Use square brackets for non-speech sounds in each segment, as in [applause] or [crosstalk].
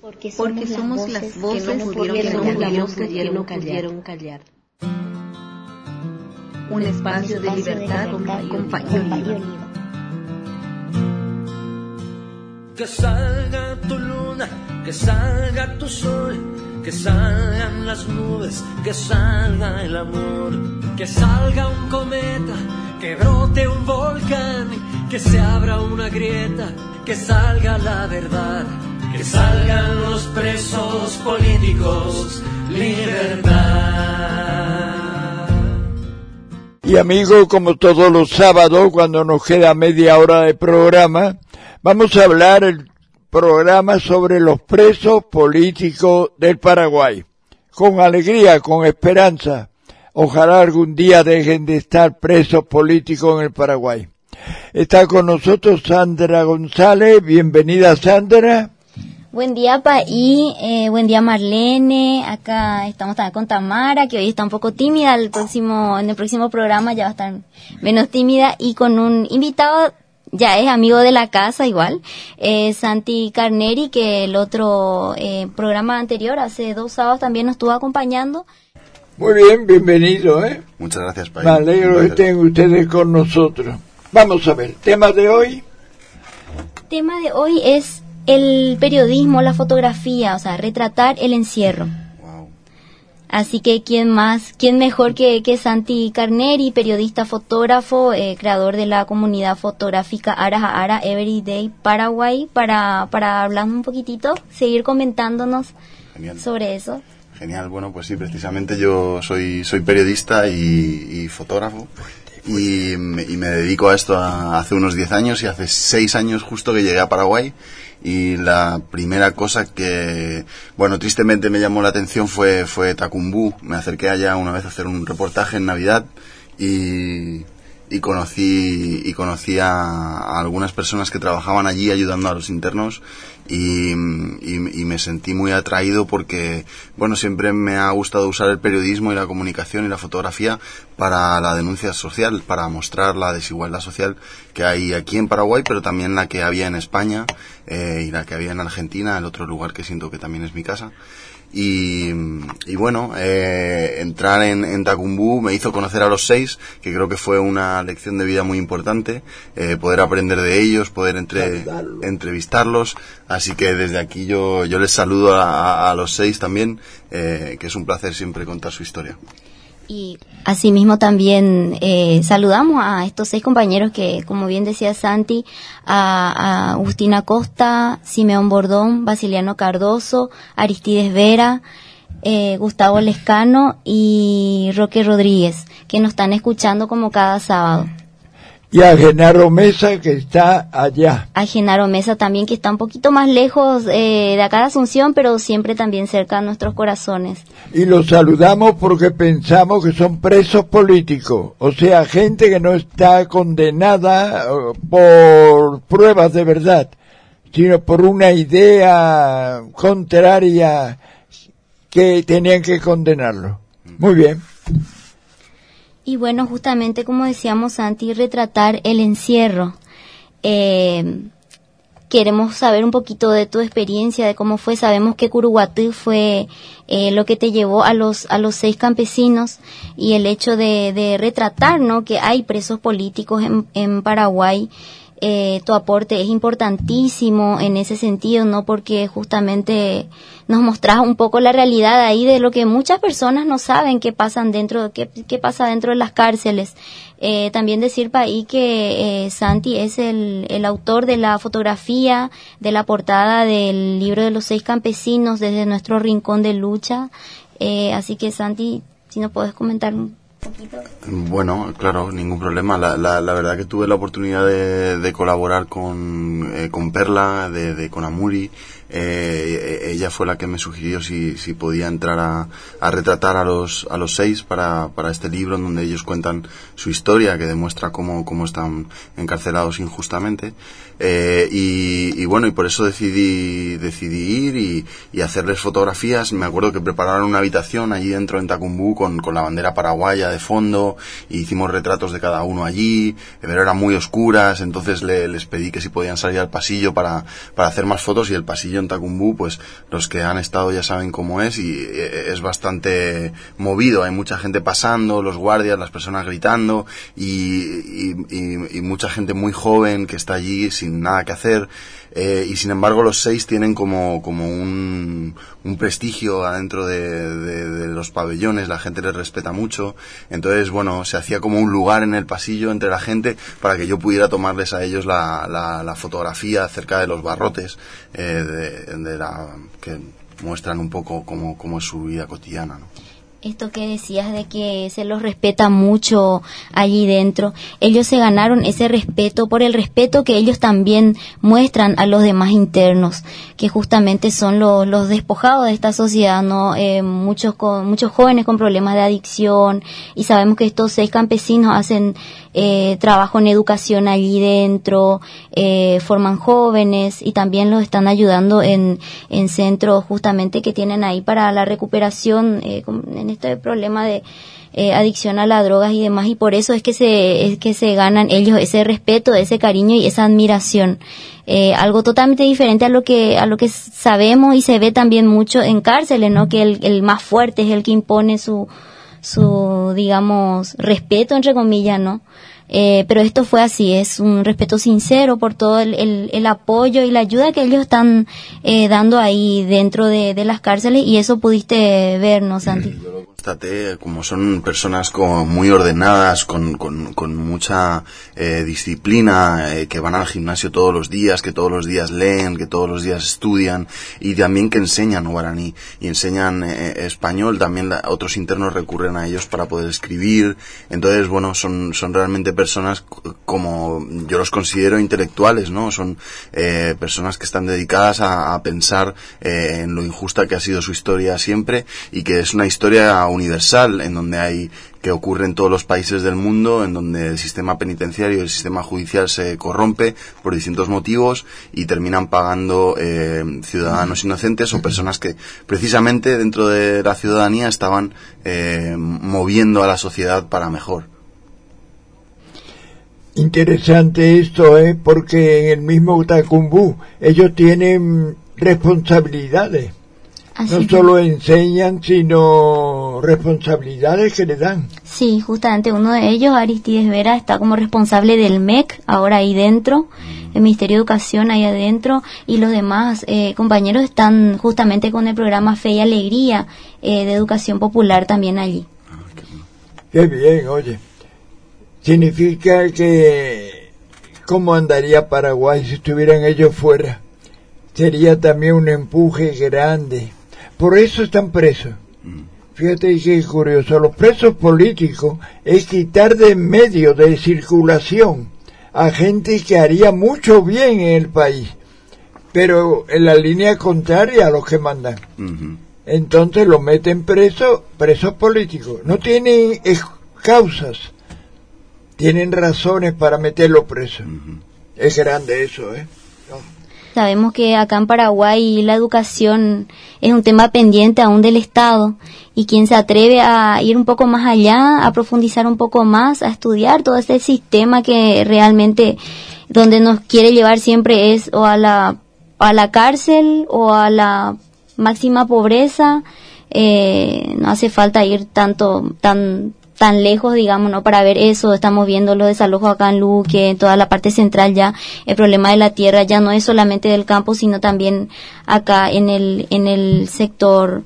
Porque somos, Porque somos las voces que no pudieron, callar, callar. Un espacio de libertad con Que salga tu luna, que salga tu sol, que salgan las nubes, que salga el amor, que salga un cometa, que brote un volcán, que se abra una grieta, que salga la verdad que salgan los presos políticos, libertad. Y amigo, como todos los sábados, cuando nos queda media hora de programa, vamos a hablar el programa sobre los presos políticos del Paraguay. Con alegría, con esperanza. Ojalá algún día dejen de estar presos políticos en el Paraguay. Está con nosotros Sandra González. Bienvenida Sandra. Buen día, Paí. Eh, buen día, Marlene. Acá estamos también con Tamara, que hoy está un poco tímida. El próximo, en el próximo programa ya va a estar menos tímida. Y con un invitado, ya es amigo de la casa igual, eh, Santi Carneri, que el otro eh, programa anterior, hace dos sábados, también nos estuvo acompañando. Muy bien, bienvenido, ¿eh? Muchas gracias, Paí. Me alegro que estén ustedes con nosotros. Vamos a ver, tema de hoy. Tema de hoy es el periodismo, la fotografía, o sea, retratar el encierro. Así que quién más, quién mejor que, que Santi Carneri, periodista, fotógrafo, eh, creador de la comunidad fotográfica Ara Ara Everyday Paraguay, para, para hablar un poquitito, seguir comentándonos sobre eso. Genial, bueno, pues sí, precisamente yo soy, soy periodista y, fotógrafo. Y, y, me dedico a esto hace unos 10 años y hace 6 años justo que llegué a Paraguay y la primera cosa que, bueno, tristemente me llamó la atención fue, fue Tacumbú. Me acerqué allá una vez a hacer un reportaje en Navidad y, y conocí, y conocí a, algunas personas que trabajaban allí ayudando a los internos y, y, me sentí muy atraído porque, bueno, siempre me ha gustado usar el periodismo y la comunicación y la fotografía para la denuncia social, para mostrar la desigualdad social que hay aquí en Paraguay, pero también la que había en España eh, y la que había en Argentina, el otro lugar que siento que también es mi casa. Y, y bueno, eh, entrar en, en Tacumbú me hizo conocer a los seis, que creo que fue una lección de vida muy importante, eh, poder aprender de ellos, poder entre, entrevistarlos. Así que desde aquí yo, yo les saludo a, a los seis también, eh, que es un placer siempre contar su historia. Y asimismo también eh, saludamos a estos seis compañeros que, como bien decía Santi, a, Agustina Costa, Simeón Bordón, Basiliano Cardoso, Aristides Vera, eh, Gustavo Lescano y Roque Rodríguez, que nos están escuchando como cada sábado y a Genaro Mesa que está allá. A Genaro Mesa también que está un poquito más lejos eh, de acá de Asunción, pero siempre también cerca de nuestros corazones. Y los saludamos porque pensamos que son presos políticos, o sea, gente que no está condenada eh, por pruebas de verdad, sino por una idea contraria que tenían que condenarlo. Muy bien. Y bueno, justamente como decíamos antes, retratar el encierro. Eh, queremos saber un poquito de tu experiencia, de cómo fue. Sabemos que Curuguatú fue eh, lo que te llevó a los, a los seis campesinos y el hecho de, de retratar, ¿no? Que hay presos políticos en, en Paraguay eh, tu aporte es importantísimo en ese sentido, ¿no? Porque justamente nos mostras un poco la realidad ahí de lo que muchas personas no saben qué pasan dentro, qué, qué pasa dentro de las cárceles. Eh, también decir para ahí que eh, Santi es el, el autor de la fotografía de la portada del libro de los seis campesinos desde nuestro rincón de lucha. Eh, así que Santi, si nos puedes comentar un bueno, claro, ningún problema. La, la, la, verdad que tuve la oportunidad de, de colaborar con, eh, con Perla, de, de, con Amuri, eh, ella fue la que me sugirió si, si podía entrar a, a, retratar a los, a los seis para, para este libro en donde ellos cuentan su historia que demuestra cómo, cómo están encarcelados injustamente. Eh, y, y, bueno, y por eso decidí, decidí ir y, y, hacerles fotografías. Me acuerdo que prepararon una habitación allí dentro en Tacumbú con, con la bandera paraguaya de fondo y hicimos retratos de cada uno allí, pero eran muy oscuras, entonces le, les pedí que si podían salir al pasillo para, para hacer más fotos y el pasillo en Tacumbú, pues los que han estado ya saben cómo es y eh, es bastante movido, hay mucha gente pasando, los guardias, las personas gritando y, y mucha gente muy joven que está allí sin nada que hacer. Eh, y sin embargo los seis tienen como, como un, prestigio adentro de, los pabellones, la gente les respeta mucho. Entonces, bueno, se hacía como un lugar en el pasillo entre la gente para que yo pudiera tomarles a ellos la, la, la fotografía acerca de los barrotes eh, de, de, la, que muestran un poco cómo, cómo es su vida cotidiana. ¿no? Esto que decías de que se los respeta mucho allí dentro, ellos se ganaron ese respeto por el respeto que ellos también muestran a los demás internos, que justamente son los, despojados de esta sociedad, ¿no? Eh, muchos, con, muchos jóvenes con problemas de adicción y sabemos que estos seis campesinos hacen eh, trabajo en educación allí dentro, eh, forman jóvenes y también los están ayudando en, en centros justamente que tienen ahí para la recuperación eh, en este problema de eh, adicción a las drogas y demás y por eso es que se es que se ganan ellos ese respeto ese cariño y esa admiración eh, algo totalmente diferente a lo que a lo que sabemos y se ve también mucho en cárceles no que el, el más fuerte es el que impone su su, digamos, respeto, entre comillas, ¿no? Eh, pero esto fue así, es un respeto sincero por todo el, el, el apoyo y la ayuda que ellos están eh, dando ahí dentro de, de, las cárceles y eso pudiste ver, ¿no, Santi? Como son personas como muy ordenadas, con, con, con mucha eh, disciplina, eh, que van al gimnasio todos los días, que todos los días leen, que todos los días estudian y también que enseñan guaraní y enseñan eh, español, también la, otros internos recurren a ellos para poder escribir. Entonces, bueno, son, son realmente personas como yo los considero intelectuales, ¿no? Son eh, personas que están dedicadas a, a pensar eh, en lo injusta que ha sido su historia siempre y que es una historia universal en donde hay que ocurre en todos los países del mundo, en donde el sistema penitenciario y el sistema judicial se corrompe por distintos motivos y terminan pagando eh, ciudadanos inocentes o personas que precisamente dentro de la ciudadanía estaban eh, moviendo a la sociedad para mejor. Interesante esto, ¿eh? porque en el mismo Tacumbú ellos tienen responsabilidades Así no solo enseñan, sino responsabilidades que le dan. Sí, justamente uno de ellos, Aristides Vera, está como responsable del MEC, ahora ahí dentro, mm. el Ministerio de Educación ahí adentro, y los demás eh, compañeros están justamente con el programa Fe y Alegría eh, de Educación Popular también allí. Qué bien, oye. Significa que, ¿cómo andaría Paraguay si estuvieran ellos fuera? Sería también un empuje grande por eso están presos. Mm. Fíjate que curioso, los presos políticos es quitar de medio de circulación a gente que haría mucho bien en el país, pero en la línea contraria a los que mandan. Entonces los meten presos, presos políticos. No tienen causas, tienen razones para meterlos presos. Es grande eso, ¿eh? Sabemos que acá en Paraguay la educación es un tema pendiente aún del Estado y quien se atreve a ir un poco más allá, a profundizar un poco más, a estudiar todo ese sistema que realmente donde nos quiere llevar siempre es o a la, a la cárcel o a la máxima pobreza, eh, no hace falta ir tanto, tan, tan lejos, digamos, ¿no? Para ver eso, estamos viendo los desalojos acá en Luque, en toda la parte central ya, el problema de la tierra ya no es solamente del campo, sino también acá en el, en el sector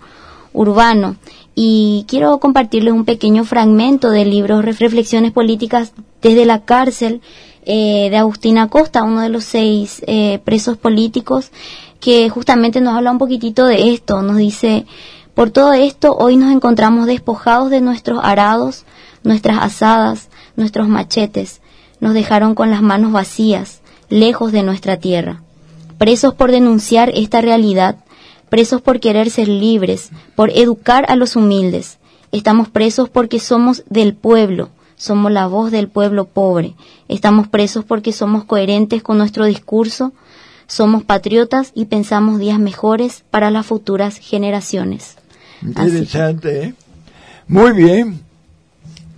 urbano. Y quiero compartirles un pequeño fragmento del libro Reflexiones Políticas desde la cárcel eh, de Agustina Costa, uno de los seis eh, presos políticos, que justamente nos habla un poquitito de esto, nos dice, por todo esto, hoy nos encontramos despojados de nuestros arados, nuestras asadas, nuestros machetes. Nos dejaron con las manos vacías, lejos de nuestra tierra. presos por denunciar esta realidad, presos por querer ser libres, por educar a los humildes. Estamos presos porque somos del pueblo, somos la voz del pueblo pobre. Estamos presos porque somos coherentes con nuestro discurso, somos patriotas y pensamos días mejores para las futuras generaciones. Interesante, ¿eh? Muy bien.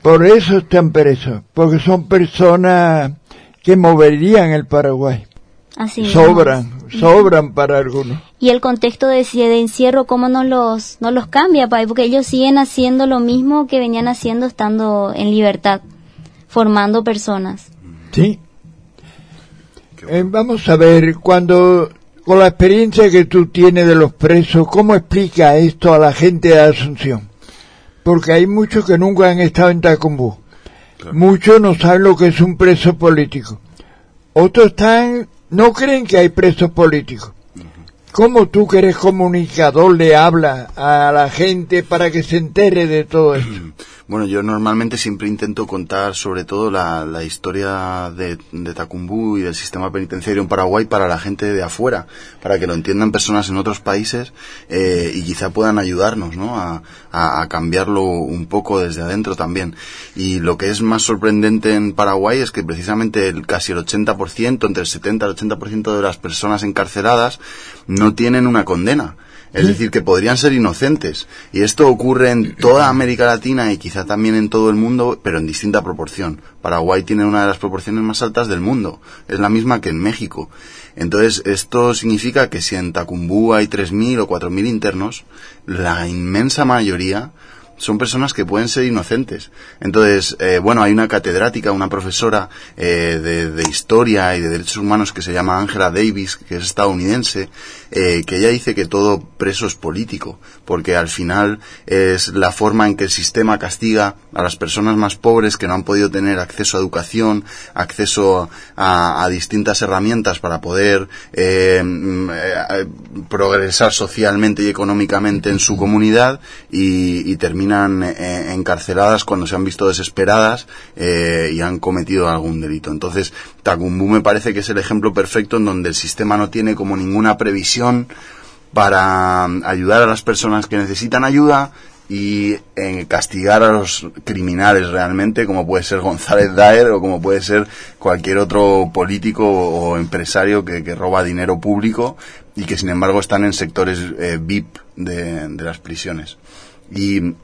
Por eso están presos, porque son personas que moverían el Paraguay. Así sobran, sobran para algunos. Y el contexto de, de encierro, ¿cómo no los, no los cambia, Porque ellos siguen haciendo lo mismo que venían haciendo estando en libertad, formando personas. Sí. Eh, vamos a ver, cuando, con la experiencia que tú tienes de los presos, ¿cómo explica esto a la gente de Asunción? Porque hay muchos que nunca han estado en Tacumbú. Muchos no saben lo que es un preso político. Otros están no creen que hay presos políticos. ¿Cómo tú que eres comunicador le hablas a la gente para que se entere de todo esto? [clears throat] Bueno, yo normalmente siempre intento contar sobre todo la, la historia de, de, Tacumbú y del sistema penitenciario en Paraguay para la gente de afuera, para que lo entiendan personas en otros países eh, y quizá puedan ayudarnos ¿no? a, a, a, cambiarlo un poco desde adentro también. Y lo que es más sorprendente en Paraguay es que precisamente el, casi el 80%, entre el 70 y el 80% de las personas encarceladas no tienen una condena. Es decir, que podrían ser inocentes. Y esto ocurre en toda América Latina y quizá también en todo el mundo, pero en distinta proporción. Paraguay tiene una de las proporciones más altas del mundo. Es la misma que en México. Entonces, esto significa que si en Tacumbú hay 3.000 o 4.000 internos, la inmensa mayoría son personas que pueden ser inocentes. Entonces, eh, bueno, hay una catedrática, una profesora eh, de, historia y de derechos humanos que se llama Angela Davis, que es estadounidense, eh, que ella dice que todo preso es político, porque al final es la forma en que el sistema castiga a las personas más pobres que no han podido tener acceso a educación, acceso a, distintas herramientas para poder eh, eh, progresar socialmente y económicamente en su comunidad y, y eh, encarceladas cuando se han visto desesperadas eh, y han cometido algún delito. Entonces, Tacumbú me parece que es el ejemplo perfecto en donde el sistema no tiene como ninguna previsión para ayudar a las personas que necesitan ayuda y en castigar a los criminales realmente, como puede ser González Daer o como puede ser cualquier otro político o empresario que, roba dinero público y que sin embargo están en sectores eh, VIP de, de las prisiones. Y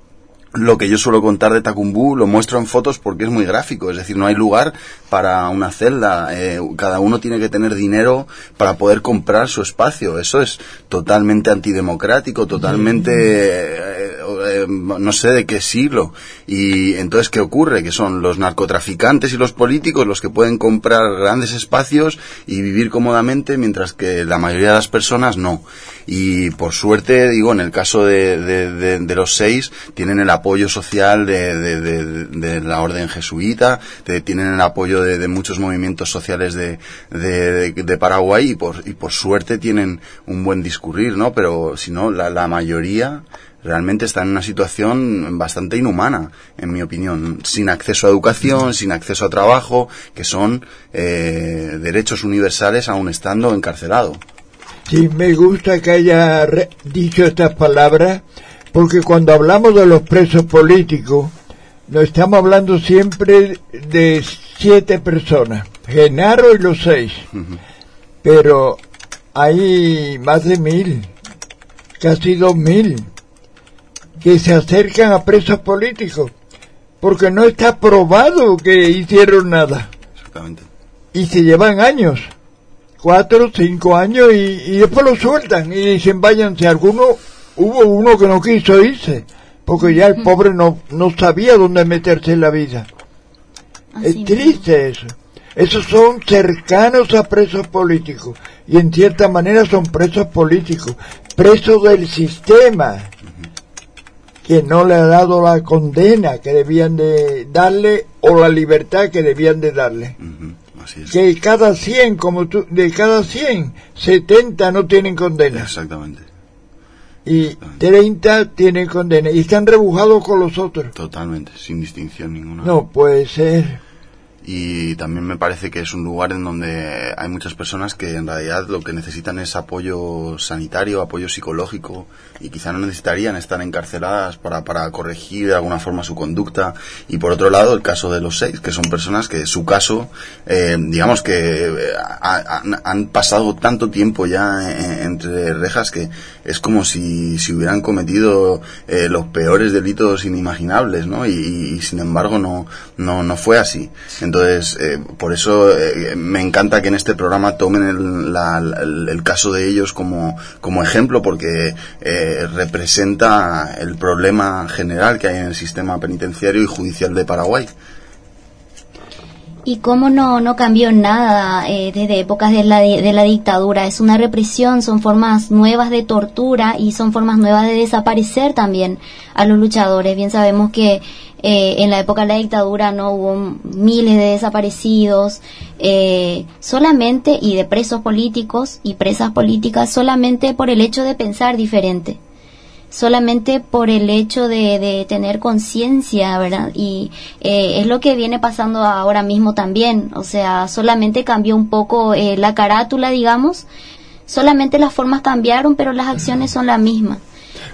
lo que yo suelo contar de Tacumbú lo muestro en fotos porque es muy gráfico, es decir, no hay lugar para una celda, eh, cada uno tiene que tener dinero para poder comprar su espacio, eso es totalmente antidemocrático, totalmente, eh, eh, no sé de qué siglo, y entonces ¿qué ocurre? Que son los narcotraficantes y los políticos los que pueden comprar grandes espacios y vivir cómodamente, mientras que la mayoría de las personas no. Y por suerte, digo, en el caso de, de, los seis, tienen el apoyo social de, la orden jesuita, tienen el apoyo de, muchos movimientos sociales de, Paraguay y por, y por suerte tienen un buen discurrir, ¿no? Pero si no, la, la mayoría realmente está en una situación bastante inhumana, en mi opinión, sin acceso a educación, sin acceso a trabajo, que son eh, derechos universales aún estando encarcelado. Sí, me gusta que haya dicho estas palabras porque cuando hablamos de los presos políticos, no estamos hablando siempre de siete personas, Genaro y los seis, uh -huh. pero hay más de mil, casi dos mil, que se acercan a presos políticos, porque no está probado que hicieron nada. Exactamente. Y se llevan años, cuatro, cinco años, y, y después lo sueltan y dicen váyanse, algunos hubo uno que no quiso irse, porque ya el pobre no, no sabía dónde meterse en la vida. Así es triste eso. Esos son cercanos a presos políticos y en cierta manera son presos políticos, presos del sistema que no le ha dado la condena que debían de darle o la libertad que debían de darle. Uh -huh. Así es. Que cada 100, como tú, de cada 100, 70 no tienen condena. Exactamente y 30 tienen condena y están rebujados con los otros. Totalmente, sin distinción ninguna. No puede ser. Y también me parece que es un lugar en donde hay muchas personas que en realidad lo que necesitan es apoyo sanitario, apoyo psicológico y quizá no necesitarían estar encarceladas para, para corregir de alguna forma su conducta. Y por otro lado, el caso de los seis, que son personas que su caso, eh, digamos que eh, han pasado tanto tiempo ya eh, entre rejas que es como si, si hubieran cometido los peores delitos inimaginables, ¿no? Y, sin embargo no, no, no fue así. Por eso me encanta que en este programa tomen el, el, caso de ellos como, como ejemplo, porque representa el problema general que hay en el sistema penitenciario y judicial de Paraguay. Y cómo no, no cambió nada eh, desde épocas de la, de la dictadura. Es una represión, son formas nuevas de tortura y son formas nuevas de desaparecer también a los luchadores. Bien sabemos que eh, en la época de la dictadura no hubo miles de desaparecidos, eh, solamente y de presos políticos y presas políticas solamente por el hecho de pensar diferente solamente por el hecho de, de tener conciencia, ¿verdad? Y eh, es lo que viene pasando ahora mismo también, o sea, solamente cambió un poco eh, la carátula, digamos, solamente las formas cambiaron, pero las acciones son las mismas.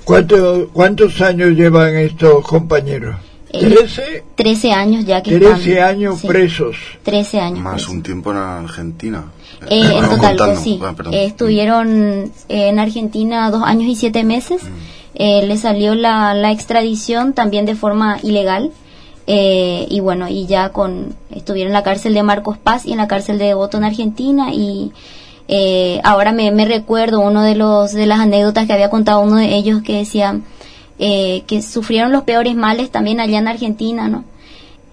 ¿Cuánto, ¿Cuántos años llevan estos compañeros? ¿Trece? Trece años ya que Trece años presos. Trece años. Más un tiempo en Argentina. Eh, en total, sí. Ah, estuvieron en Argentina dos años y siete meses. Mm. Eh, le salió la, la, extradición también de forma ilegal. Eh, y bueno, y ya con estuvieron en la cárcel de Marcos Paz y en la cárcel de Devoto en Argentina y eh, ahora me, recuerdo uno de los de las anécdotas que había contado uno de ellos que decía que sufrieron los peores males también allá en Argentina, ¿no?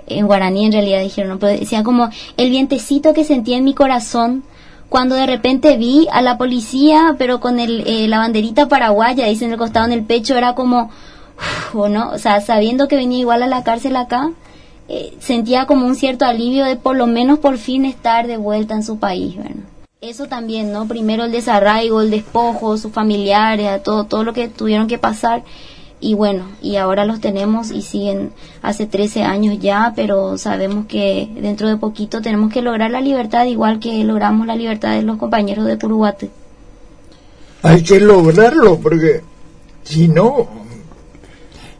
En guaraní en realidad dijeron, ¿no? pero decía como el vientecito que sentía en mi corazón cuando de repente vi a la policía, pero con el, eh, la banderita paraguaya, dice en el costado en el pecho, era como, o no, o sea, sabiendo que venía igual a la cárcel acá, eh, sentía como un cierto alivio de por lo menos por fin estar de vuelta en su país, Eso también, ¿no? Primero el desarraigo, el despojo, sus familiares, todo, todo lo que tuvieron que pasar y bueno, y ahora los tenemos y siguen hace 13 años ya, pero sabemos que dentro de poquito tenemos que lograr la libertad igual que logramos la libertad de los compañeros de Curuguate. Hay que lograrlo porque si no,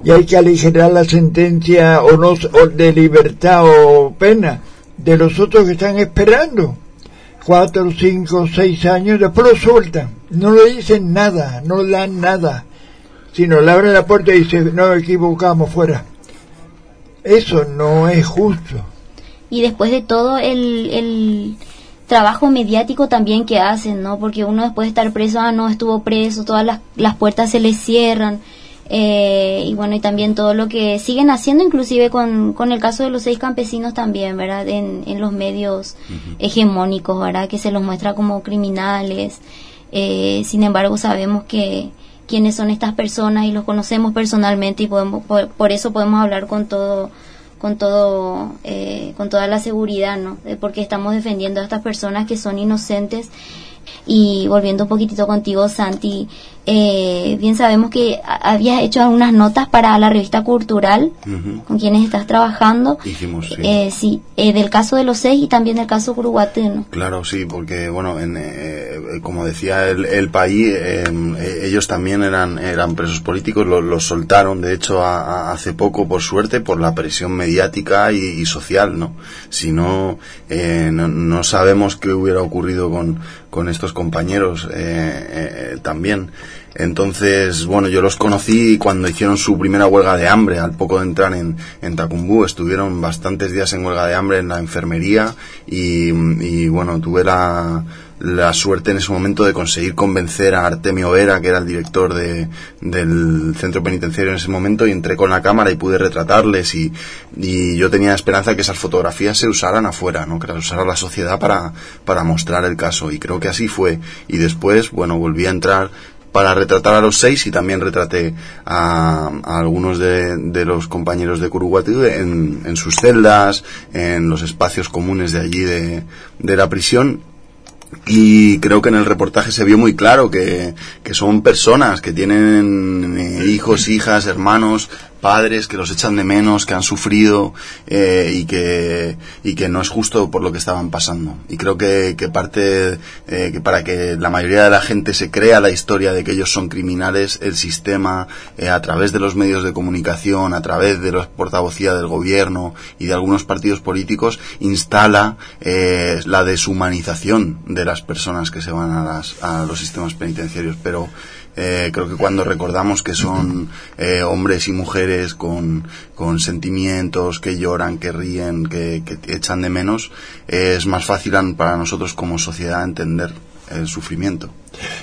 y hay que aligerar la sentencia o no de libertad o pena de los otros que están esperando. Cuatro, cinco, seis años, después lo sueltan, no le dicen nada, no le dan nada sino le abre la puerta y dice, no equivocamos fuera. Eso no es justo. Y después de todo el, el trabajo mediático también que hacen, ¿no? Porque uno después de estar preso, ah, no, estuvo preso, todas las, las puertas se le cierran. Eh, y bueno, y también todo lo que siguen haciendo, inclusive con, con el caso de los seis campesinos también, ¿verdad? En, en los medios hegemónicos, ¿verdad? Que se los muestra como criminales. Eh, sin embargo, sabemos que, quiénes son estas personas y los conocemos personalmente y podemos por, eso podemos hablar con todo con todo eh, con toda la seguridad no porque estamos defendiendo a estas personas que son inocentes. Y volviendo un poquitito contigo Santi eh, bien sabemos que habías hecho algunas notas para la revista cultural con quienes estás trabajando. Sí. Eh, sí eh, del caso de los seis y también del caso curuguateno. Claro, sí, porque, bueno, en, como decía el, país, em, ellos también eran, eran presos políticos, los soltaron, de hecho, hace poco, por suerte, por la presión mediática y, social, ¿no? Si no, no, no, sabemos qué hubiera ocurrido con, con estos compañeros también. Entonces, bueno, yo los conocí cuando hicieron su primera huelga de hambre, al poco de entrar en, en Tacumbú. Estuvieron bastantes días en huelga de hambre en la enfermería y, y bueno, tuve la, la suerte en ese momento de conseguir convencer a Artemio Vera, que era el director de, del centro penitenciario en ese momento, y entré con la cámara y pude retratarles y, y yo tenía esperanza que esas fotografías se usaran afuera, ¿no? que las usara la sociedad para, para mostrar el caso y creo que así fue. Y después, bueno, volví a entrar para retratar a los seis y también retraté a, algunos de, los compañeros de Curuguatú en, sus celdas, en los espacios comunes de allí de, la prisión. Y creo que en el reportaje se vio muy claro que, que son personas que tienen eh, hijos, hijas, hermanos, padres que los echan de menos, que han sufrido eh, y, que, y que no es justo por lo que estaban pasando. Y creo que, que parte eh, que para que la mayoría de la gente se crea la historia de que ellos son criminales, el sistema, eh, a través de los medios de comunicación, a través de la portavocía del gobierno y de algunos partidos políticos, instala eh, la deshumanización de las personas que se van a, las, a los sistemas penitenciarios. Pero eh, creo que cuando recordamos que son eh, hombres y mujeres con, con, sentimientos, que lloran, que ríen, que, que echan de menos, eh, es más fácil para nosotros como sociedad entender el sufrimiento.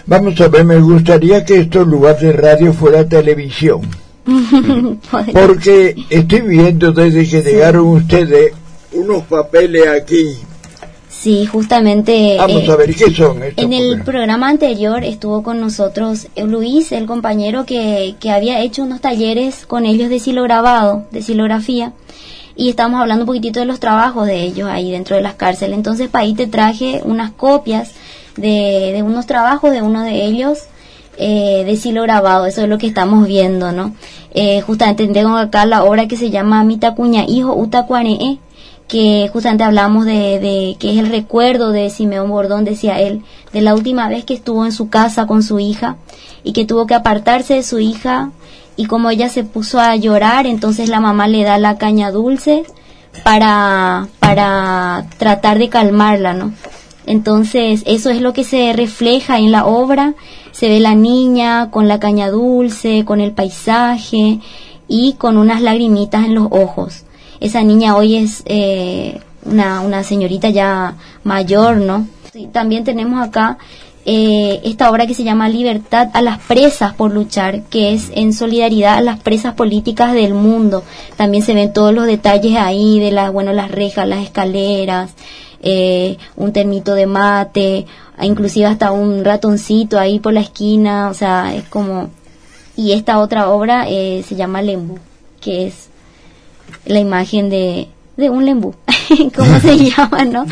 Vamos a ver, me gustaría que esto en lugar de radio fuera televisión. [laughs] Porque estoy viendo desde que llegaron ustedes unos papeles aquí Sí, justamente. Vamos a ver qué son. En el programa anterior estuvo con nosotros Luis, el compañero que, que había hecho unos talleres con ellos de silograbado, de silografía, y estábamos hablando un poquitito de los trabajos de ellos ahí dentro de las cárceles. Entonces, para ahí te traje unas copias de, de unos trabajos de uno de ellos eh, de silograbado, eso es lo que estamos viendo, ¿no? Eh, justamente tengo acá la obra que se llama Mitacuña Hijo Utacuanee que justamente hablamos de, que es el recuerdo de Simeón Bordón, decía él, de la última vez que estuvo en su casa con su hija y que tuvo que apartarse de su hija y como ella se puso a llorar, entonces la mamá le da la caña dulce para, para tratar de calmarla, ¿no? Entonces, eso es lo que se refleja en la obra. Se ve la niña con la caña dulce, con el paisaje y con unas lagrimitas en los ojos. Esa niña hoy es eh, una, una señorita ya mayor, ¿no? también tenemos acá eh, esta obra que se llama Libertad a las presas por luchar, que es en solidaridad a las presas políticas del mundo. También se ven todos los detalles ahí de las, bueno, las rejas, las escaleras, eh, un termito de mate, inclusive hasta un ratoncito ahí por la esquina, o sea, es como... Y esta otra obra eh, se llama Lembu, que es la imagen de, de un lembu, [laughs] ¿cómo se [laughs] llama, no?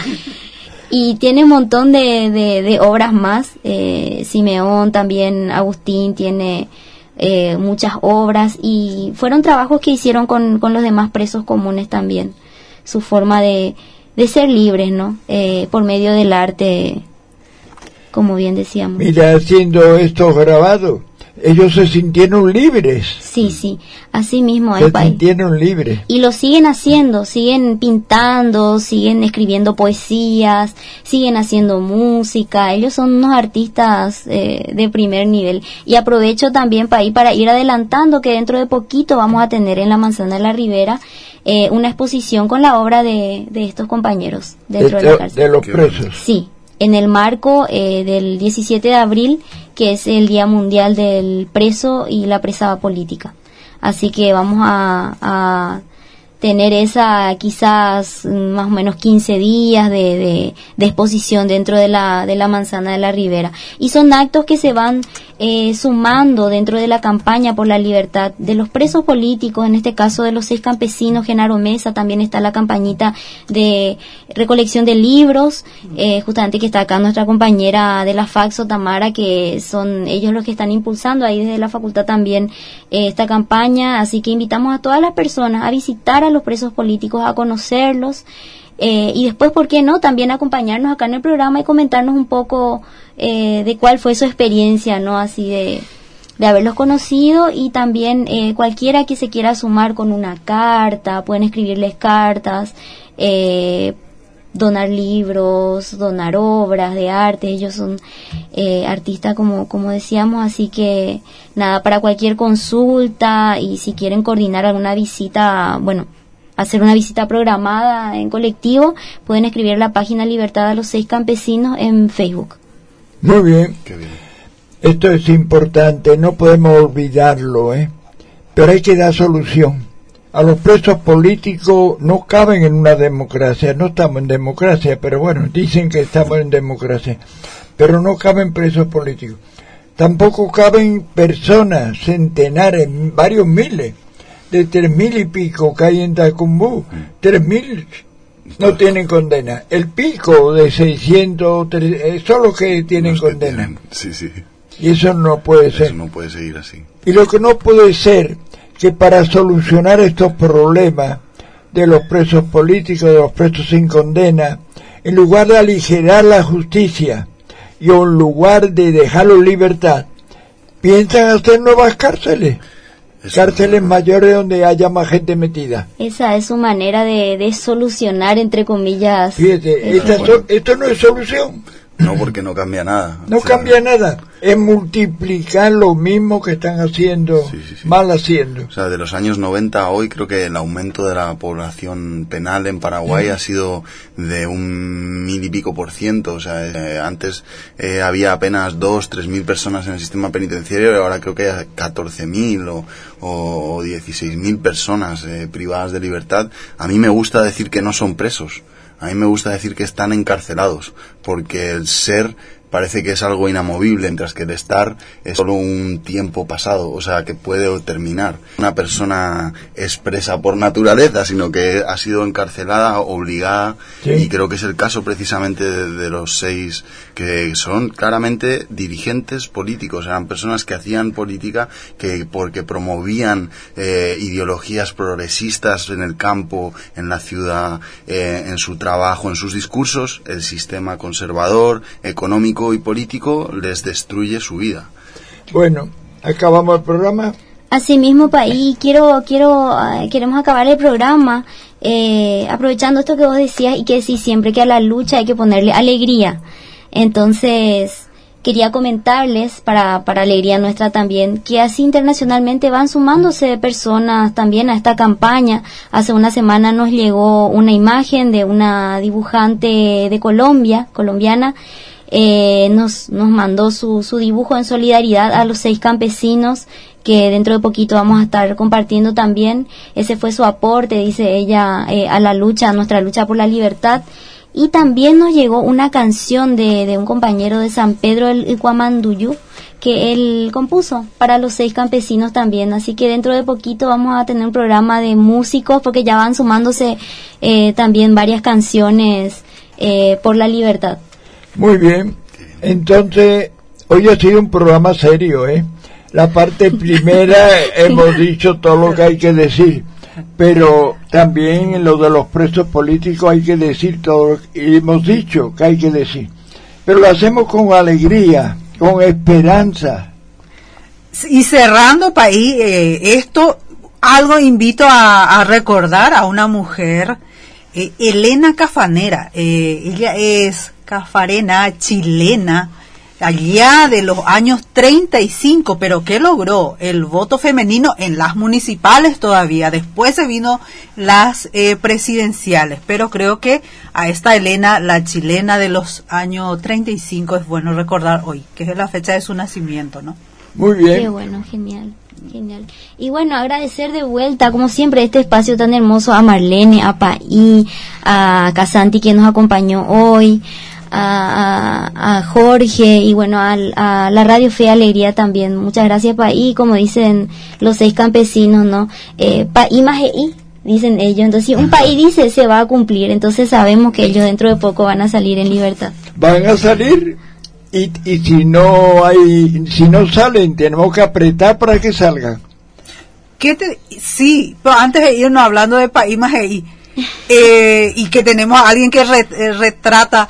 Y tiene un montón de, de, obras más. Eh, Simeón también, Agustín tiene eh, muchas obras y fueron trabajos que hicieron con, con los demás presos comunes también. Su forma de, de ser libres, ¿no? Eh, por medio del arte, como bien decíamos. Mira, haciendo esto grabado ellos se sintieron libres. Sí, sí, así mismo. Se sintieron libres. Y lo siguen haciendo, siguen pintando, siguen escribiendo poesías, siguen haciendo música. Ellos son unos artistas eh, de primer nivel. Y aprovecho también para ir, para ir adelantando que dentro de poquito vamos a tener en la Manzana de la Ribera eh, una exposición con la obra de, de estos compañeros dentro de, la cárcel. De los presos. Sí, en el marco eh, del 17 de abril, que es el Día Mundial del Preso y la Presa Política. Así que vamos a tener esa quizás mm, más o menos 15 días de, de, exposición dentro de la, de la manzana de la ribera. Y son actos que se van eh, sumando dentro de la campaña por la libertad de los presos políticos, en este caso de los seis campesinos, Genaro Mesa, también está la campañita de recolección de libros, eh, justamente que está acá nuestra compañera de la Faxo, Tamara, que son ellos los que están impulsando ahí desde la facultad también eh, esta campaña, así que invitamos a todas las personas a visitar a los presos políticos, a conocerlos eh, y después, ¿por qué no? También acompañarnos acá en el programa y comentarnos un poco eh, de cuál fue su experiencia, ¿no? Así de, de haberlos conocido y también eh, cualquiera que se quiera sumar con una carta, pueden escribirles cartas, donar libros, donar obras de arte, ellos son artistas como, como decíamos, así que nada, para cualquier consulta y si quieren coordinar alguna visita, bueno, hacer una visita programada en colectivo, pueden escribir la página Libertad a los seis campesinos en Facebook. Muy bien. Esto es importante, no podemos olvidarlo, ¿eh? Pero hay que dar solución. A los presos políticos no caben en una democracia, no estamos en democracia, pero bueno, dicen que estamos en democracia, pero no caben presos políticos. Tampoco caben personas, centenares, varios miles, de tres mil y pico que hay en Tacumbú, tres mil no tienen condena. El pico de 600, eh, son los que tienen condena. sí, sí. Y eso no puede ser. Eso no puede seguir así. Y lo que no puede ser, que para solucionar estos problemas de los presos políticos, de los presos sin condena, en lugar de aligerar la justicia y en lugar de dejarlos en libertad, piensan hacer nuevas cárceles. Cárceles mayores donde haya más gente metida. Esa es su manera de, solucionar, entre comillas. Fíjate, esto no es solución. No, porque no cambia nada. No cambia nada. Es multiplicar lo mismo que están haciendo, mal haciendo. O sea, de los años 90 a hoy creo que el aumento de la población penal en Paraguay ha sido de un mil y pico por ciento. O sea, eh, antes eh, había apenas dos, tres mil personas en el sistema penitenciario y ahora creo que hay catorce mil o, o dieciséis mil personas eh, privadas de libertad. A mí me gusta decir que no son presos a mí me gusta decir que están encarcelados, porque el ser parece que es algo inamovible, mientras que el estar es solo un tiempo pasado, o sea, que puede terminar. Una persona expresa por naturaleza, sino que ha sido encarcelada, obligada, y creo que es el caso precisamente de, los seis que son claramente dirigentes políticos, eran personas que hacían política que porque promovían eh, ideologías progresistas en el campo, en la ciudad, eh, en su trabajo, en sus discursos, el sistema conservador, económico, y político les destruye su vida. Bueno, acabamos el programa. Asimismo, país, quiero, quiero, ah, queremos acabar el programa eh, aprovechando esto que vos decías y que decís siempre que a la lucha hay que ponerle alegría. Entonces, quería comentarles, para, para alegría nuestra también, que así internacionalmente van sumándose personas también a esta campaña. Hace una semana nos llegó una imagen de una dibujante de Colombia, colombiana, eh, nos, nos mandó su, su dibujo en solidaridad a los seis campesinos que dentro de poquito vamos a estar compartiendo también. Ese fue su aporte, dice ella, eh, a la lucha, a nuestra lucha por la libertad. Y también nos llegó una canción de, un compañero de San Pedro el Icuamanduyú que él compuso para los seis campesinos también. Así que dentro de poquito vamos a tener un programa de músicos porque ya van sumándose eh, también varias canciones eh, por la libertad. Muy bien. Entonces, hoy ha sido un programa serio, ¿eh? La parte primera [laughs] hemos dicho todo lo que hay que decir, pero también en lo de los presos políticos hay que decir todo lo que hemos dicho que hay que decir. Pero lo hacemos con alegría, con esperanza. Y cerrando, país, eh, esto, algo invito a, recordar a una mujer, eh, Elena Cafanera. Eh, ella es cafarena chilena allá de los años 35, pero ¿qué logró? El voto femenino en las municipales todavía, después se vino las eh, presidenciales, pero creo que a esta Elena, la chilena de los años 35, es bueno recordar hoy, que es la fecha de su nacimiento, ¿no? Muy bien. Qué bueno, genial. Genial. Y bueno, agradecer de vuelta, como siempre, este espacio tan hermoso a Marlene, a Paí, a Casanti que nos acompañó hoy, a, Jorge y bueno, a, la Radio Fe Alegría también. Muchas gracias, Paí, como dicen los seis campesinos, ¿no? Eh, Paí más I, dicen ellos. Entonces, si un país dice, se va a cumplir. Entonces, sabemos que ellos dentro de poco van a salir en libertad. Van a salir y, y si no hay, si no salen, tenemos que apretar para que salgan. ¿Qué te, sí, pero antes de irnos hablando de país más eh, y que tenemos a alguien que eh, retrata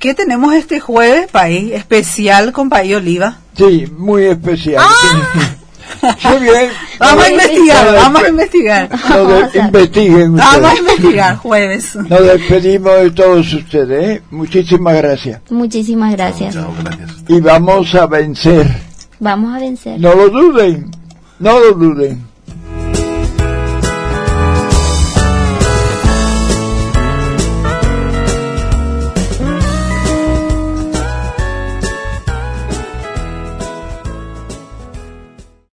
¿Qué tenemos este jueves, país? Especial con País Oliva. Sí, muy especial. ¡Ah! Muy bien. Vamos a investigar, vamos a investigar. investiguen Vamos a investigar jueves. Nos despedimos de todos ustedes. ¿eh? Muchísimas gracias. Muchísimas gracias. gracias. Y vamos a vencer. Vamos a vencer. No lo duden. No lo duden.